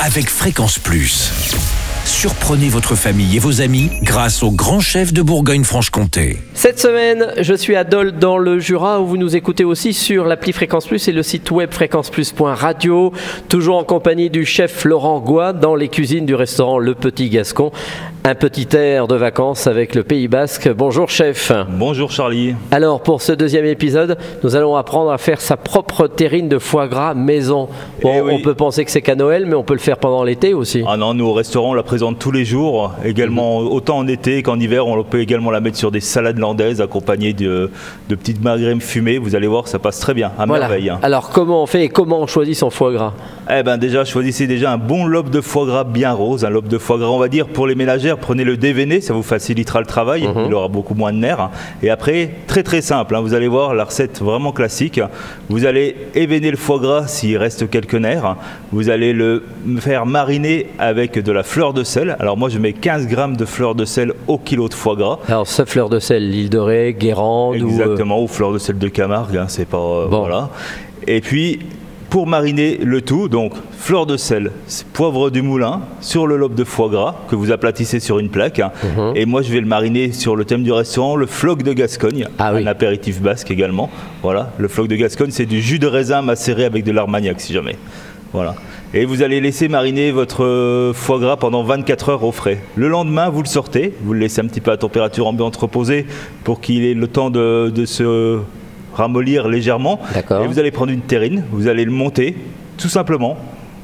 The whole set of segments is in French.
avec Fréquence Plus. Surprenez votre famille et vos amis grâce au grand chef de Bourgogne-Franche-Comté. Cette semaine, je suis à Dole dans le Jura où vous nous écoutez aussi sur l'appli Fréquence Plus et le site web fréquenceplus.radio. Toujours en compagnie du chef Laurent Goua dans les cuisines du restaurant Le Petit Gascon. Un petit air de vacances avec le Pays Basque. Bonjour chef. Bonjour Charlie. Alors pour ce deuxième épisode, nous allons apprendre à faire sa propre terrine de foie gras maison. Bon, Eh oui. on peut penser que c'est qu'à Noël, mais on peut le faire pendant l'été aussi. Ah non, nous au restaurant, on la présente tous les jours, également autant en été qu'en hiver. On peut également la mettre sur des salades landaises accompagnées de, de petites magrèmes fumées. Vous allez voir, ça passe très bien, à Voilà. merveille. Alors comment on fait et comment on choisit son foie gras? Eh ben déjà, choisissez déjà un bon lobe de foie gras bien rose, un lobe de foie gras, on va dire pour les ménagères, prenez le déveiné, ça vous facilitera le travail, Mhm. il aura beaucoup moins de nerfs. hein. Et après, très très simple, hein, vous allez voir la recette vraiment classique. Vous allez éveiner le foie gras s'il reste quelques nerfs. Vous allez le faire mariner avec de la fleur de sel. Alors moi, je mets 15 grammes de fleur de sel au kilo de foie gras. Alors ce fleur de sel, l'île de Ré, Guérande ou... euh, Exactement, ou fleur de sel de Camargue, hein, c'est pas. euh, Bon. Voilà. Et puis, pour mariner le tout, donc fleur de sel, poivre du moulin sur le lobe de foie gras que vous aplatissez sur une plaque. hein. Mhm. Et moi, je vais le mariner sur le thème du restaurant, le floc de Gascogne, Ah oui. un apéritif basque également. Voilà, le floc de Gascogne, c'est du jus de raisin macéré avec de l'armagnac, si jamais. Voilà. Et vous allez laisser mariner votre foie gras pendant 24 heures au frais. Le lendemain, vous le sortez, vous le laissez un petit peu à température ambiante reposée pour qu'il ait le temps de, de se ramollir légèrement. Et vous allez prendre une terrine, vous allez le monter, tout simplement.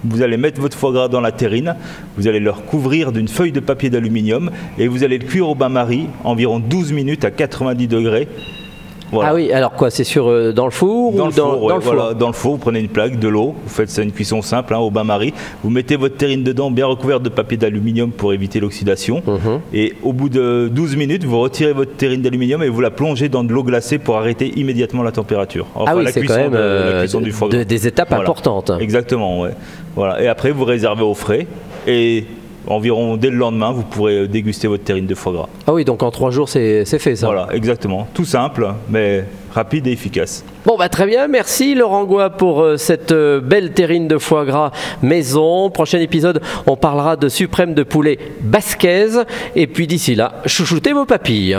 Vous allez mettre votre foie gras dans la terrine, vous allez le recouvrir d'une feuille de papier d'aluminium et vous allez le cuire au bain-marie environ 12 minutes à 90 degrés. Voilà. Ah oui, alors quoi, c'est sur euh, dans le four Dans ou le, four, ouais, dans le four voilà, dans le four, vous prenez une plaque, de l'eau, vous faites ça une cuisson simple hein, au bain-marie, vous mettez votre terrine dedans bien recouverte de papier d'aluminium pour éviter l'oxydation Mhm. et au bout de 12 minutes, vous retirez votre terrine d'aluminium et vous la plongez dans de l'eau glacée pour arrêter immédiatement la température. Enfin, Ah oui, la c'est quand cuisson même de- la euh, cuisson du foie de- des étapes Voilà. importantes. Exactement, ouais. Voilà. Et après, vous réservez au frais et environ dès le lendemain, vous pourrez déguster votre terrine de foie gras. Ah oui, donc en trois jours, c'est c'est fait ça. Voilà, exactement. Tout simple, mais rapide et efficace. Bon, bah très bien, merci Laurent Goua pour euh, cette euh, belle terrine de foie gras maison. Prochain épisode, on parlera de suprême de poulet basquaise. Et puis d'ici là, chouchoutez vos papilles.